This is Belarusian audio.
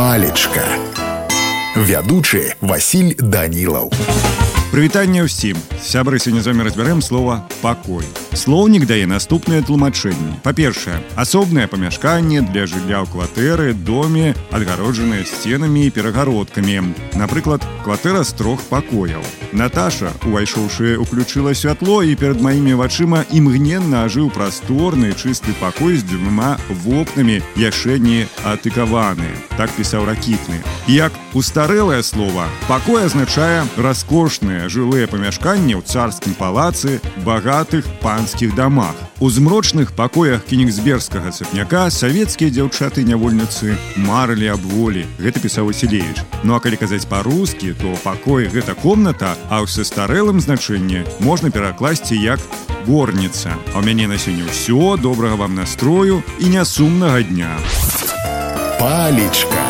палечка. Вядучы Васіль данілаў. Прывітанне ўсім. Сябры сёння з вами разбярэм слова пакой слоўнік дае наступнае тлумачэнне. Па-першае асобнае памяшканне для жылля ў кватэры доме адгароджаныя сценамі і перагародкамі. Напрыклад кватэра з трох пакояў. Наташа увайшоўшы уключыла святло і перад маімі вачыма імгненна ажыў прасторны чысты пакой з дзвюма вокнамі яшчэ не атыкаваны. Так пісаў ракітны. Як устарэлае слово пакой азначае раскошныя жылыя памяшканні ў царскім палацы багатых панскіх дамах. У змрочных пакоях кенігсбергскага сапняка савецкія дзяўчаты нявольніцы марылі аб волі. Гэта пісаў Васілевич Ну а калі казаць па-рускі то пакой гэта комната а ў састарэлым значэнні можна перакласці як горніца а ў мяне на сёння ўсё. Добрага вам настрою і нясумнага дня. Палечка